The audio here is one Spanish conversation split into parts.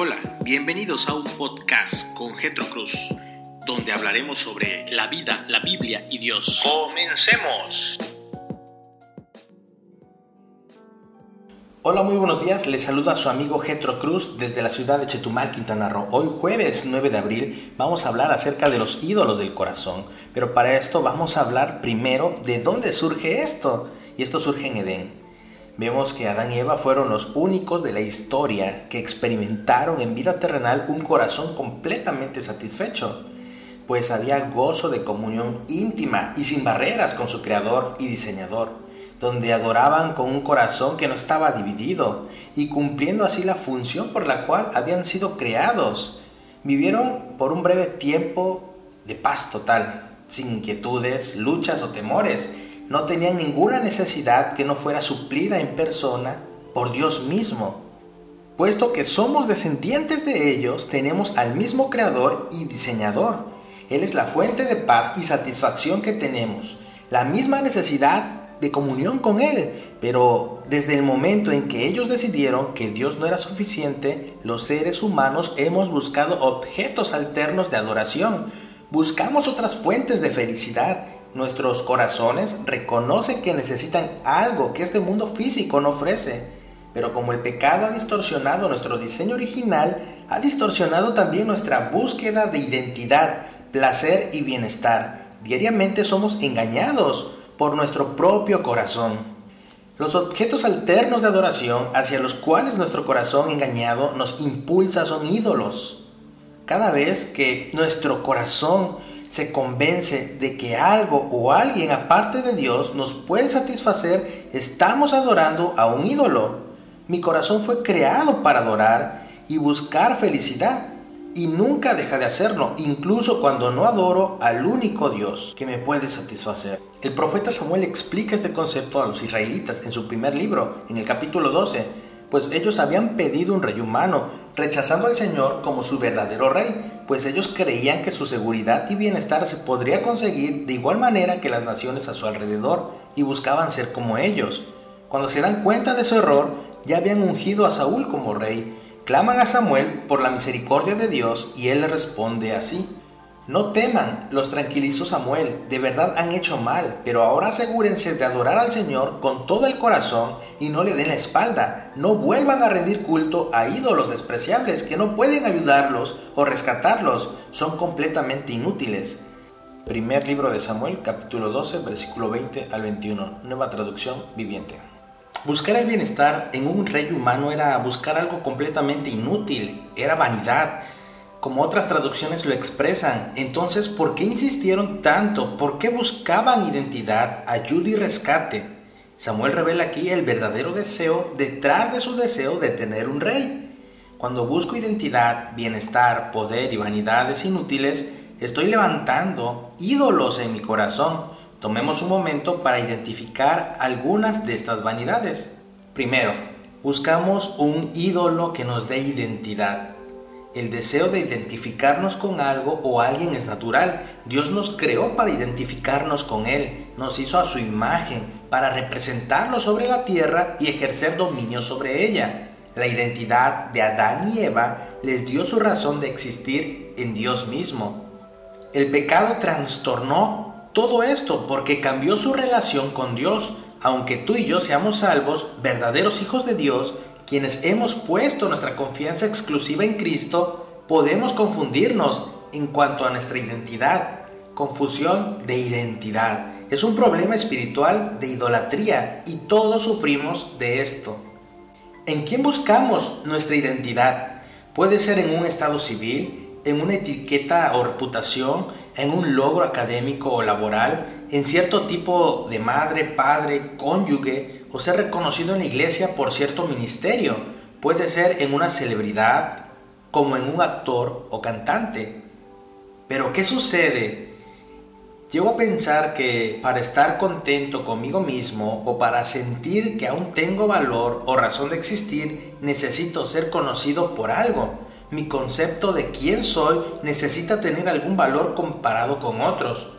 Hola, bienvenidos a un podcast con Getro Cruz, donde hablaremos sobre la vida, la Biblia y Dios. ¡Comencemos! Hola, muy buenos días. Les saluda su amigo Getro Cruz desde la ciudad de Chetumal, Quintana Roo. Hoy jueves 9 de abril vamos a hablar acerca de los ídolos del corazón. Pero para esto vamos a hablar primero de dónde surge esto. Y esto surge en Edén. Vemos que Adán y Eva fueron los únicos de la historia que experimentaron en vida terrenal un corazón completamente satisfecho, pues había gozo de comunión íntima y sin barreras con su creador y diseñador, donde adoraban con un corazón que no estaba dividido y cumpliendo así la función por la cual habían sido creados. Vivieron por un breve tiempo de paz total, sin inquietudes, luchas o temores, no tenían ninguna necesidad que no fuera suplida en persona por Dios mismo. Puesto que somos descendientes de ellos, tenemos al mismo creador y diseñador. Él es la fuente de paz y satisfacción que tenemos, la misma necesidad de comunión con Él. Pero desde el momento en que ellos decidieron que Dios no era suficiente, los seres humanos hemos buscado objetos alternos de adoración. Buscamos otras fuentes de felicidad Nuestros corazones reconocen que necesitan algo que este mundo físico no ofrece. Pero como el pecado ha distorsionado nuestro diseño original, ha distorsionado también nuestra búsqueda de identidad, placer y bienestar. Diariamente somos engañados por nuestro propio corazón. Los objetos alternos de adoración hacia los cuales nuestro corazón engañado nos impulsa son ídolos. Cada vez que nuestro corazón se convence de que algo o alguien aparte de Dios nos puede satisfacer, estamos adorando a un ídolo. Mi corazón fue creado para adorar y buscar felicidad y nunca deja de hacerlo, incluso cuando no adoro al único Dios que me puede satisfacer. El profeta Samuel explica este concepto a los israelitas en su primer libro, en el capítulo 12 pues ellos habían pedido un rey humano, rechazando al Señor como su verdadero rey, pues ellos creían que su seguridad y bienestar se podría conseguir de igual manera que las naciones a su alrededor y buscaban ser como ellos. Cuando se dan cuenta de su error, ya habían ungido a Saúl como rey, claman a Samuel por la misericordia de Dios y él le responde así. No teman, los tranquilizó Samuel, de verdad han hecho mal, pero ahora asegúrense de adorar al Señor con todo el corazón y no le den la espalda. No vuelvan a rendir culto a ídolos despreciables que no pueden ayudarlos o rescatarlos, son completamente inútiles. Primer libro de Samuel, capítulo 12, versículo 20 al 21, nueva traducción viviente. Buscar el bienestar en un rey humano era buscar algo completamente inútil, era vanidad, como otras traducciones lo expresan. Entonces, ¿por qué insistieron tanto? ¿Por qué buscaban identidad, ayuda y rescate? Samuel revela aquí el verdadero deseo detrás de su deseo de tener un rey. Cuando busco identidad, bienestar, poder y vanidades inútiles, estoy levantando ídolos en mi corazón. Tomemos un momento para identificar algunas de estas vanidades. Primero, buscamos un ídolo que nos dé identidad. El deseo de identificarnos con algo o alguien es natural. Dios nos creó para identificarnos con Él, nos hizo a su imagen, para representarlo sobre la tierra y ejercer dominio sobre ella. La identidad de Adán y Eva les dio su razón de existir en Dios mismo. El pecado trastornó todo esto porque cambió su relación con Dios. Aunque tú y yo seamos salvos, verdaderos hijos de Dios, quienes hemos puesto nuestra confianza exclusiva en Cristo, podemos confundirnos en cuanto a nuestra identidad. Confusión de identidad. Es un problema espiritual de idolatría y todos sufrimos de esto. ¿En quién buscamos nuestra identidad? Puede ser en un estado civil, en una etiqueta o reputación, en un logro académico o laboral, en cierto tipo de madre, padre, cónyuge, o ser reconocido en la iglesia por cierto ministerio. Puede ser en una celebridad, como en un actor o cantante. Pero ¿qué sucede? Llego a pensar que para estar contento conmigo mismo o para sentir que aún tengo valor o razón de existir, necesito ser conocido por algo. Mi concepto de quién soy necesita tener algún valor comparado con otros.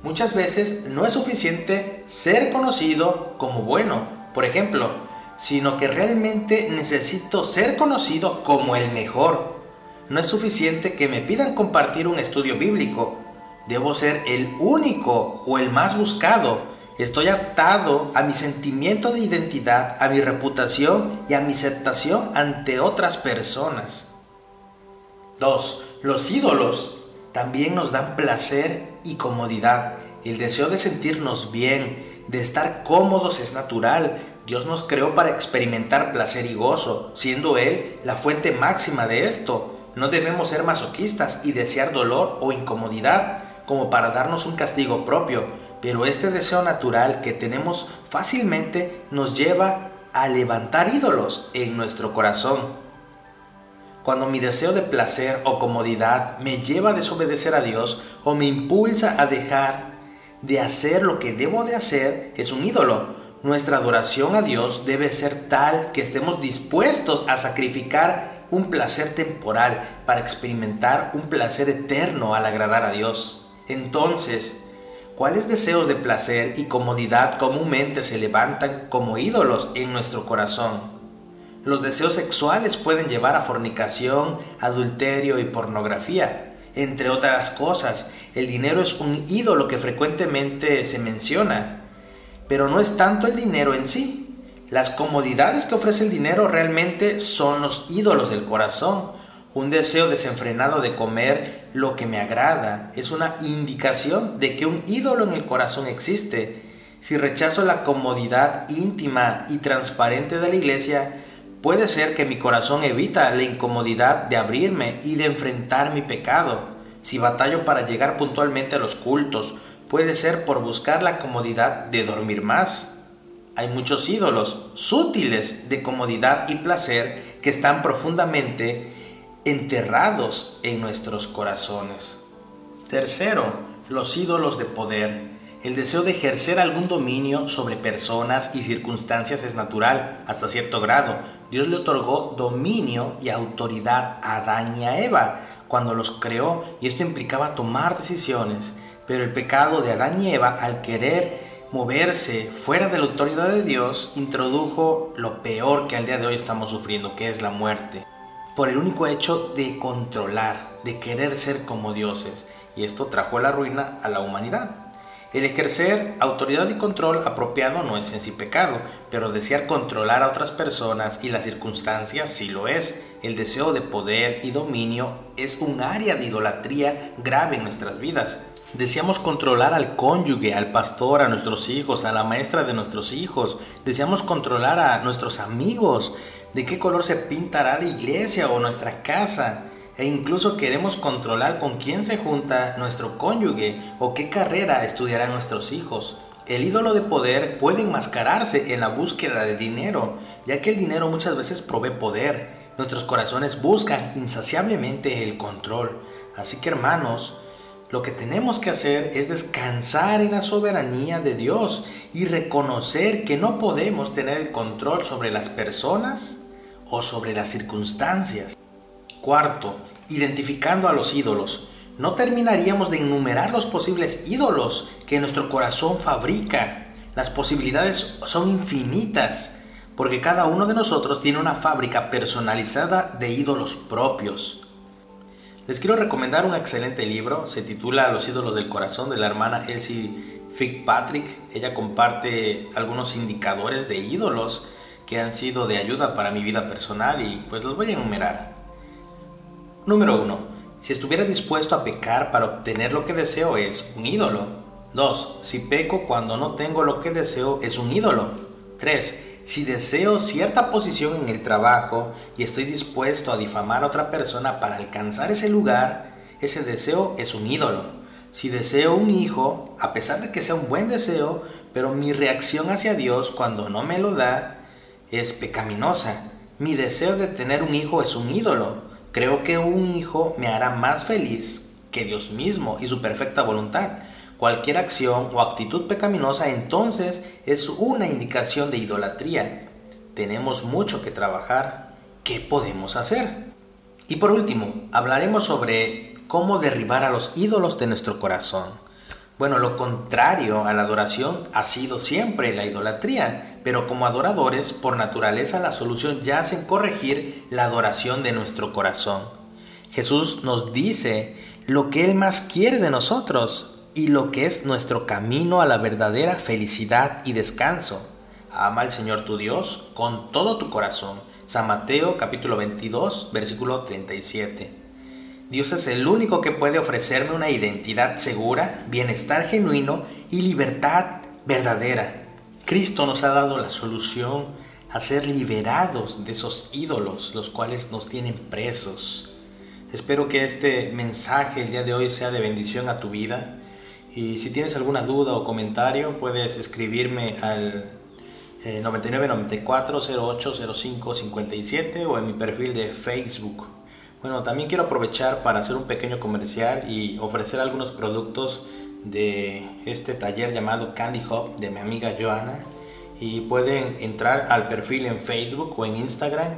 Muchas veces no es suficiente ser conocido como bueno. Por ejemplo, sino que realmente necesito ser conocido como el mejor. No es suficiente que me pidan compartir un estudio bíblico. Debo ser el único o el más buscado. Estoy atado a mi sentimiento de identidad, a mi reputación y a mi aceptación ante otras personas. 2. Los ídolos también nos dan placer y comodidad. El deseo de sentirnos bien, de estar cómodos es natural. Dios nos creó para experimentar placer y gozo, siendo Él la fuente máxima de esto. No debemos ser masoquistas y desear dolor o incomodidad como para darnos un castigo propio, pero este deseo natural que tenemos fácilmente nos lleva a levantar ídolos en nuestro corazón. Cuando mi deseo de placer o comodidad me lleva a desobedecer a Dios o me impulsa a dejar de hacer lo que debo de hacer, es un ídolo. Nuestra adoración a Dios debe ser tal que estemos dispuestos a sacrificar un placer temporal para experimentar un placer eterno al agradar a Dios. Entonces, ¿cuáles deseos de placer y comodidad comúnmente se levantan como ídolos en nuestro corazón? Los deseos sexuales pueden llevar a fornicación, adulterio y pornografía. Entre otras cosas, el dinero es un ídolo que frecuentemente se menciona, pero no es tanto el dinero en sí. Las comodidades que ofrece el dinero realmente son los ídolos del corazón. Un deseo desenfrenado de comer lo que me agrada es una indicación de que un ídolo en el corazón existe. Si rechazo la comodidad íntima y transparente de la iglesia, Puede ser que mi corazón evita la incomodidad de abrirme y de enfrentar mi pecado. Si batallo para llegar puntualmente a los cultos, puede ser por buscar la comodidad de dormir más. Hay muchos ídolos sutiles de comodidad y placer que están profundamente enterrados en nuestros corazones. Tercero, los ídolos de poder. El deseo de ejercer algún dominio sobre personas y circunstancias es natural, hasta cierto grado. Dios le otorgó dominio y autoridad a Adán y a Eva cuando los creó y esto implicaba tomar decisiones. Pero el pecado de Adán y Eva, al querer moverse fuera de la autoridad de Dios, introdujo lo peor que al día de hoy estamos sufriendo, que es la muerte, por el único hecho de controlar, de querer ser como dioses. Y esto trajo la ruina a la humanidad. El ejercer autoridad y control apropiado no es en sí pecado, pero desear controlar a otras personas y las circunstancias sí lo es. El deseo de poder y dominio es un área de idolatría grave en nuestras vidas. Deseamos controlar al cónyuge, al pastor, a nuestros hijos, a la maestra de nuestros hijos. Deseamos controlar a nuestros amigos, de qué color se pintará la iglesia o nuestra casa e incluso queremos controlar con quién se junta nuestro cónyuge o qué carrera estudiarán nuestros hijos. El ídolo de poder puede enmascararse en la búsqueda de dinero, ya que el dinero muchas veces provee poder. Nuestros corazones buscan insaciablemente el control. Así que hermanos, lo que tenemos que hacer es descansar en la soberanía de Dios y reconocer que no podemos tener el control sobre las personas o sobre las circunstancias. Cuarto, identificando a los ídolos. No terminaríamos de enumerar los posibles ídolos que nuestro corazón fabrica. Las posibilidades son infinitas, porque cada uno de nosotros tiene una fábrica personalizada de ídolos propios. Les quiero recomendar un excelente libro, se titula Los ídolos del corazón de la hermana Elsie Fitzpatrick. Ella comparte algunos indicadores de ídolos que han sido de ayuda para mi vida personal y pues los voy a enumerar. Número 1. Si estuviera dispuesto a pecar para obtener lo que deseo es un ídolo. 2. Si peco cuando no tengo lo que deseo es un ídolo. 3. Si deseo cierta posición en el trabajo y estoy dispuesto a difamar a otra persona para alcanzar ese lugar, ese deseo es un ídolo. Si deseo un hijo, a pesar de que sea un buen deseo, pero mi reacción hacia Dios cuando no me lo da es pecaminosa. Mi deseo de tener un hijo es un ídolo. Creo que un hijo me hará más feliz que Dios mismo y su perfecta voluntad. Cualquier acción o actitud pecaminosa entonces es una indicación de idolatría. Tenemos mucho que trabajar. ¿Qué podemos hacer? Y por último, hablaremos sobre cómo derribar a los ídolos de nuestro corazón. Bueno, lo contrario a la adoración ha sido siempre la idolatría, pero como adoradores, por naturaleza la solución yace en corregir la adoración de nuestro corazón. Jesús nos dice lo que Él más quiere de nosotros y lo que es nuestro camino a la verdadera felicidad y descanso. Ama al Señor tu Dios con todo tu corazón. San Mateo capítulo 22 versículo 37. Dios es el único que puede ofrecerme una identidad segura, bienestar genuino y libertad verdadera. Cristo nos ha dado la solución a ser liberados de esos ídolos, los cuales nos tienen presos. Espero que este mensaje el día de hoy sea de bendición a tu vida. Y si tienes alguna duda o comentario, puedes escribirme al 99 94 08 05 57 o en mi perfil de Facebook. Bueno, también quiero aprovechar para hacer un pequeño comercial y ofrecer algunos productos de este taller llamado Candy Hop de mi amiga Joana. Y pueden entrar al perfil en Facebook o en Instagram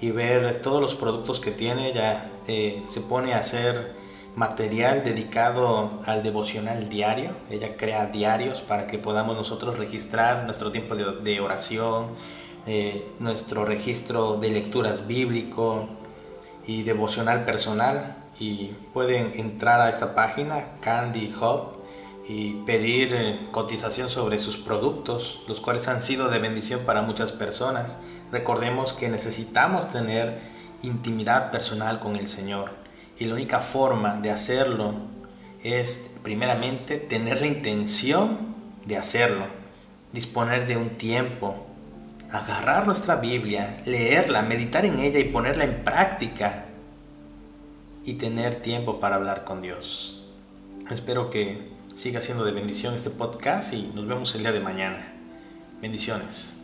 y ver todos los productos que tiene. Ya eh, se pone a hacer material dedicado al devocional diario. Ella crea diarios para que podamos nosotros registrar nuestro tiempo de, oración, eh, nuestro registro de lecturas bíblico, y devocional personal y pueden entrar a esta página Candy Hub y pedir eh, cotización sobre sus productos, los cuales han sido de bendición para muchas personas. Recordemos que necesitamos tener intimidad personal con el Señor y la única forma de hacerlo es primeramente tener la intención de hacerlo, disponer de un tiempo, agarrar nuestra Biblia, leerla, meditar en ella y ponerla en práctica y tener tiempo para hablar con Dios. Espero que siga siendo de bendición este podcast y nos vemos el día de mañana. Bendiciones.